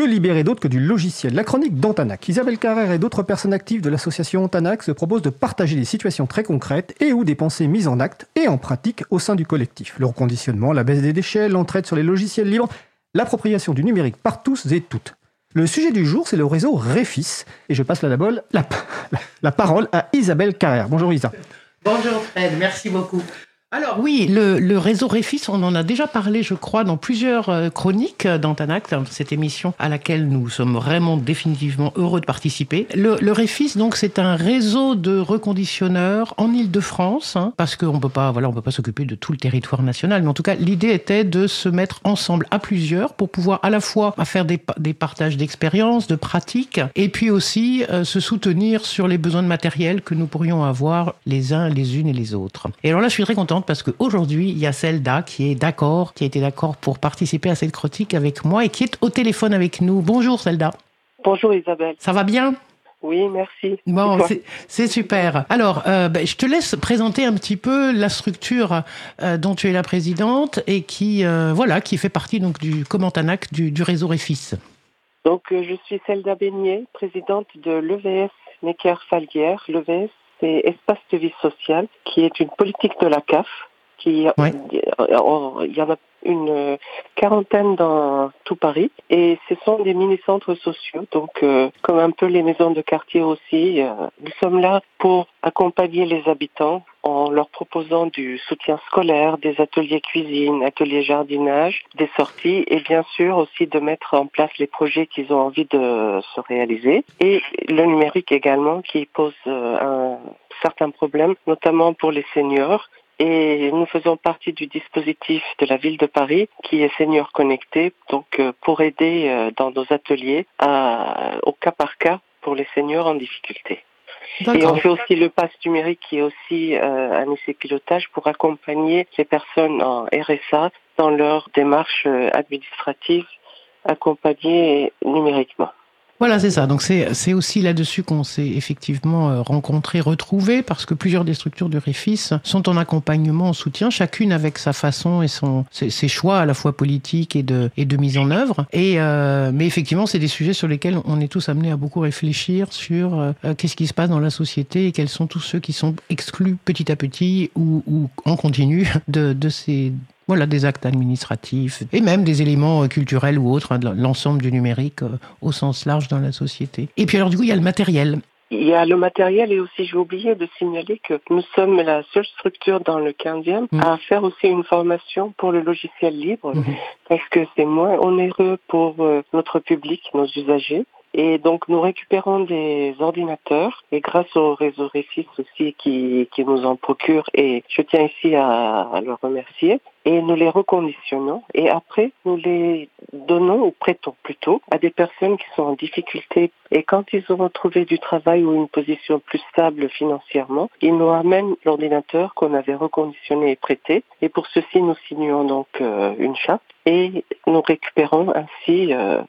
Que libérer d'autre que du logiciel? La chronique d'Antanac. Isabelle Carrère et d'autres personnes actives de l'association Antanac se proposent de partager des situations très concrètes et ou des pensées mises en acte et en pratique au sein du collectif. Le reconditionnement, la baisse des déchets, l'entraide sur les logiciels libres, l'appropriation du numérique par tous et toutes. Le sujet du jour, c'est le réseau Réfis. Et je passe la, la, la parole à Isabelle Carrère. Bonjour Isa. Bonjour Fred, merci beaucoup. Alors oui, le, réseau Réfis, on en a déjà parlé, je crois, dans plusieurs euh, chroniques d'Antanac, dans cette émission à laquelle nous sommes vraiment définitivement heureux de participer. Le, le Réfis, donc, c'est un réseau de reconditionneurs en Île-de-France, hein, parce qu'on peut pas, voilà, on peut pas s'occuper de tout le territoire national, mais en tout cas, l'idée était de se mettre ensemble à plusieurs pour pouvoir à la fois faire des, des partages d'expériences, de pratiques, et puis aussi euh, se soutenir sur les besoins de matériel que nous pourrions avoir les uns, les unes et les autres. Et alors là, je suis très contente parce qu'aujourd'hui, il y a Zelda qui est d'accord, qui a été d'accord pour participer à cette critique avec moi et qui est au téléphone avec nous. Bonjour Zelda. Bonjour Isabelle. Ça va bien? Oui, merci. Bon, c'est super. Alors, euh, ben, je te laisse présenter un petit peu la structure euh, dont tu es la présidente et qui, euh, voilà, qui fait partie donc du Commentanac du, du réseau Réfis. Donc, je suis Zelda Beignet, présidente de l'EVS Necker-Falguière. L'EVS, c'est Espace de vie sociale, qui est une politique de la CAF. Qui, euh, Il y en a une quarantaine dans tout Paris et ce sont des mini-centres sociaux, donc euh, comme un peu les maisons de quartier aussi. Euh, nous sommes là pour accompagner les habitants en leur proposant du soutien scolaire, des ateliers cuisine, ateliers jardinage, des sorties et bien sûr aussi de mettre en place les projets qu'ils ont envie de se réaliser. Et le numérique également qui pose un certain problème, notamment pour les seniors. Et nous faisons partie du dispositif de la ville de Paris qui est Senior Connecté, donc euh, pour aider euh, dans nos ateliers à, au cas par cas pour les seniors en difficulté. Et on fait aussi le pass numérique qui est aussi euh, un essai pilotage pour accompagner les personnes en RSA dans leur démarche euh, administrative accompagnée numériquement. Voilà, c'est ça. Donc c'est aussi là-dessus qu'on s'est effectivement euh, rencontrés, retrouvés, parce que plusieurs des structures du Réfis sont en accompagnement, en soutien, chacune avec sa façon et son ses, choix à la fois politiques et de et de mise en œuvre. Et euh, mais effectivement, c'est des sujets sur lesquels on est tous amenés à beaucoup réfléchir sur euh, qu'est-ce qui se passe dans la société et quels sont tous ceux qui sont exclus petit à petit ou, ou en continu de de ces voilà, des actes administratifs et même des éléments euh, culturels ou autres, hein, l'ensemble du numérique euh, au sens large dans la société. Et puis alors du coup, il y a le matériel. Il y a le matériel et aussi j'ai oublié de signaler que nous sommes la seule structure dans le 15e mmh. à faire aussi une formation pour le logiciel libre mmh. parce que c'est moins onéreux pour euh, notre public, nos usagers. Et donc nous récupérons des ordinateurs. Et grâce au réseau Réfis aussi qui, qui nous en procure et je tiens ici à, à le remercier. Et nous les reconditionnons. Et après nous les donnons ou prêtons plutôt à des personnes qui sont en difficulté. Et quand ils auront trouvé du travail ou une position plus stable financièrement, ils nous amènent l'ordinateur qu'on avait reconditionné et prêté. Et pour ceci nous signons donc euh, une charte. Et nous récupérons ainsi euh,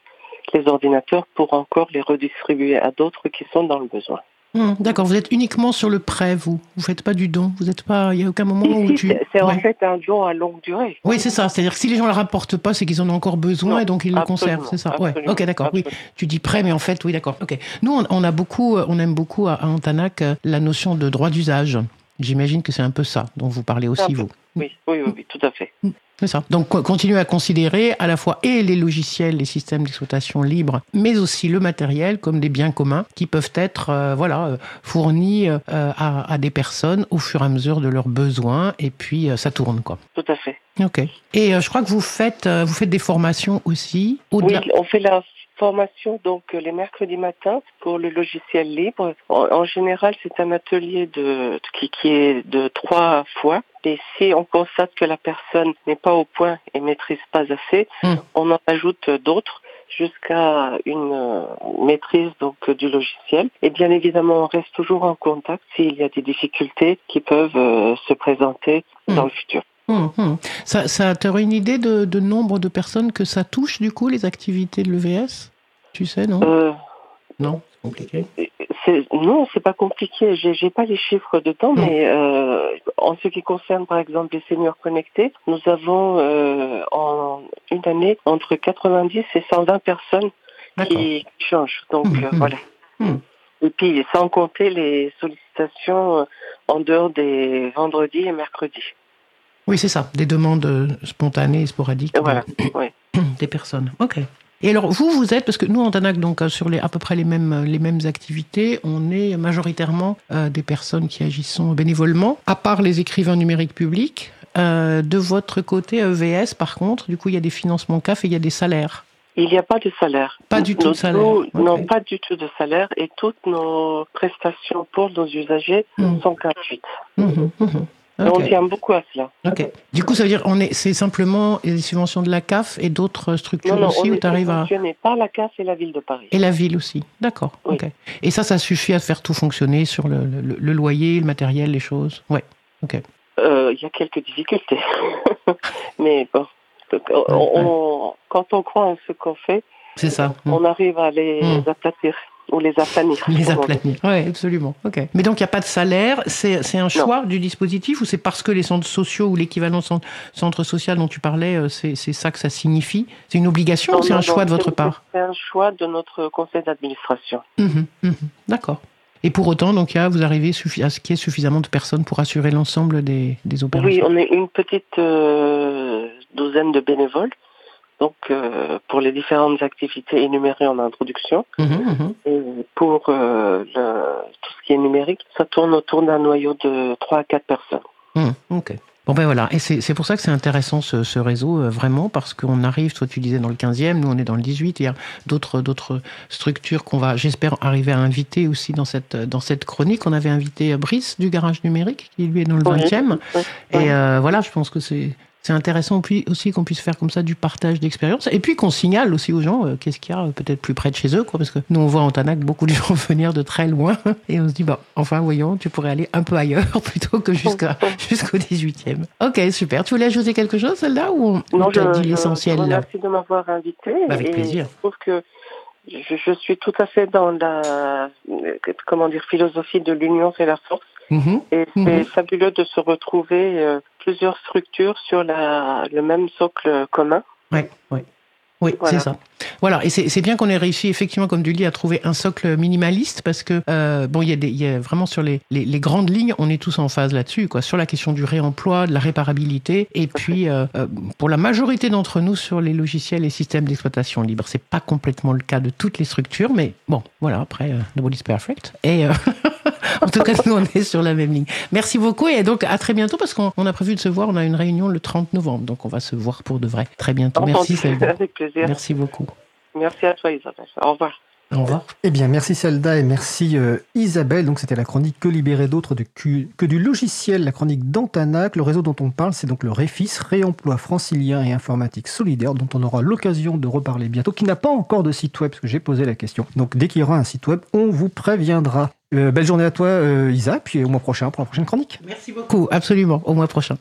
les ordinateurs pour encore les redistribuer à d'autres qui sont dans le besoin. Hmm, d'accord, vous êtes uniquement sur le prêt, vous. Vous faites pas du don. Vous êtes pas. Il y a aucun moment où tu. C'est en fait un don à longue durée. Oui, c'est ça. C'est-à-dire que si les gens ne le rapportent pas, c'est qu'ils en ont encore besoin et donc ils le conservent. C'est ça. Ouais. Ok, d'accord. Oui, tu dis prêt, mais en fait, oui, d'accord. Ok. Nous, on, a beaucoup, on aime beaucoup à Antanac euh, la notion de droit d'usage. J'imagine que c'est un peu ça dont vous parlez aussi, vous. Oui, oui, oui, tout à fait. Hmm. C'est ça. Donc continuer à considérer à la fois et les logiciels, les systèmes d'exploitation libres, mais aussi le matériel comme des biens communs qui peuvent être euh, voilà euh, fournis euh, à, des personnes au fur et à mesure de leurs besoins et puis ça tourne quoi. Tout à fait. Ok. Et je crois que vous faites vous faites des formations aussi. Oui, on fait la formation donc les mercredis matins pour le logiciel libre. En, général, c'est un atelier de qui, qui est de trois fois et si on constate que la personne n'est pas au point et maîtrise pas assez, hmm. on en ajoute d'autres jusqu'à une euh, maîtrise donc du logiciel. Et bien évidemment, on reste toujours en contact s'il y a des difficultés qui peuvent euh, se présenter hmm. dans le futur. Hmm, ça, ça tu aurais une idée de, de, nombre de personnes que ça touche du coup les activités de l'EVS Tu sais, non? Euh, Non? Compliqué Non, c'est pas compliqué. J'ai pas les chiffres de temps, mm. mais euh, en ce qui concerne par exemple les seniors connectés, nous avons euh, en une année entre 90 et 120 personnes qui changent. Donc mmh, mmh. voilà. Et puis sans compter les sollicitations en dehors des vendredis et mercredis. Oui, c'est ça, des demandes spontanées et sporadiques voilà. des personnes. Ok. Et alors, vous, vous êtes, parce que nous, en Tanac, donc, sur les, à peu près les mêmes, les mêmes activités, on est majoritairement euh, des personnes qui agissent bénévolement, à part les écrivains numériques publics. Euh, de votre côté, EVS, par contre, du coup, il y a des financements CAF et il y a des salaires. Il n'y a pas de salaire. Pas du tout de salaire. Non, pas du tout de salaire et toutes nos prestations pour nos usagers mmh. sont gratuites. Mmh, mmh, on tient beaucoup à cela. Du coup, ça veut dire on est, c'est simplement les subventions de la CAF et d'autres structures non, non, aussi on où tu arrives à. par la CAF et la ville de Paris. Et la ville aussi. D'accord. Et ça, ça suffit à faire tout fonctionner sur le, le, loyer, le matériel, les choses? Ouais. Ok. Euh, il y a quelques difficultés, mais bon, quand on croit en ce qu'on fait, c'est ça. On arrive à les mmh. aplatir ou les aplanir. Les aplanir, oui, absolument. Ok. Mais donc, il n'y a pas de salaire. C'est un choix du dispositif ou c'est parce que les centres sociaux ou l'équivalent centre, social dont tu parlais, euh, c'est ça que ça signifie? C'est une obligation ou c'est un choix de votre part? C'est un choix de notre conseil d'administration. Mmh mmh D'accord. Et pour autant, donc, vous arrivez à ce qu'il y ait suffisamment de personnes pour assurer l'ensemble des, des, opérations? Oui, on est une petite euh, douzaine de bénévoles donc euh, pour les différentes activités énumérées en introduction. Mmh, mmh. Et pour euh, tout ce qui est numérique, ça tourne autour d'un noyau de 3 à 4 personnes. Mmh, ok. Bon ben voilà, et c'est pour ça que c'est intéressant ce, réseau, euh, vraiment, parce qu'on arrive, toi tu disais dans le 15e, nous on est dans le 18, il y a d'autres structures qu'on va, j'espère, arriver à inviter aussi dans cette, dans cette chronique. On avait invité Brice du Garage Numérique, qui lui est dans le 20e. Et voilà, je pense que c'est c'est intéressant aussi qu'on puisse faire comme ça du partage d'expérience et puis qu'on signale aussi aux gens euh, qu'est-ce qu'il y a euh, peut-être plus près de chez eux, quoi, parce que nous on voit en Tanac beaucoup de gens venir de très loin et on se dit, bah, enfin voyons, tu pourrais aller un peu ailleurs plutôt que jusqu'à, jusqu'au 18e. Ok, super. Tu voulais ajouter quelque chose, celle-là, ou on, non, dit l'essentiel Merci de m'avoir invité. Bah, avec plaisir. Je trouve que je, suis tout à fait dans la comment dire philosophie de l'union c'est la force. Mmh et c'est mmh fabuleux de se retrouver euh, plusieurs structures sur la, le même socle commun. Oui, oui. Oui, c'est ça. Voilà, et c'est bien qu'on ait réussi effectivement, comme tu dis, à trouver un socle minimaliste parce que euh, bon, il y, a y a vraiment sur les, les, grandes lignes, on est tous en phase là-dessus, quoi, sur la question du réemploi, de la réparabilité, et puis euh, euh, pour la majorité d'entre nous sur les logiciels et systèmes d'exploitation libre, c'est pas complètement le cas de toutes les structures, mais bon, voilà, après, nobody's perfect. Et en tout cas, nous, on est sur la même ligne. Merci beaucoup et donc à très bientôt parce qu'on a prévu de se voir. On a une réunion le 30 novembre, donc on va se voir pour de vrai très bientôt. Merci, Avec plaisir. Merci beaucoup. Merci à toi, Isabelle. Au revoir. Au revoir. Eh bien, merci Selda et merci euh, Isabelle. Donc, c'était la chronique Que libérer d'autres que du logiciel, la chronique d'Antanac. Le réseau dont on parle, c'est donc le REFIS, Réemploi francilien et informatique solidaire, dont on aura l'occasion de reparler bientôt, qui n'a pas encore de site web, parce que j'ai posé la question. Donc, dès qu'il y aura un site web, on vous préviendra. Euh, belle journée à toi, euh, Isa, puis au mois prochain pour la prochaine chronique. Merci beaucoup, absolument, au mois prochain.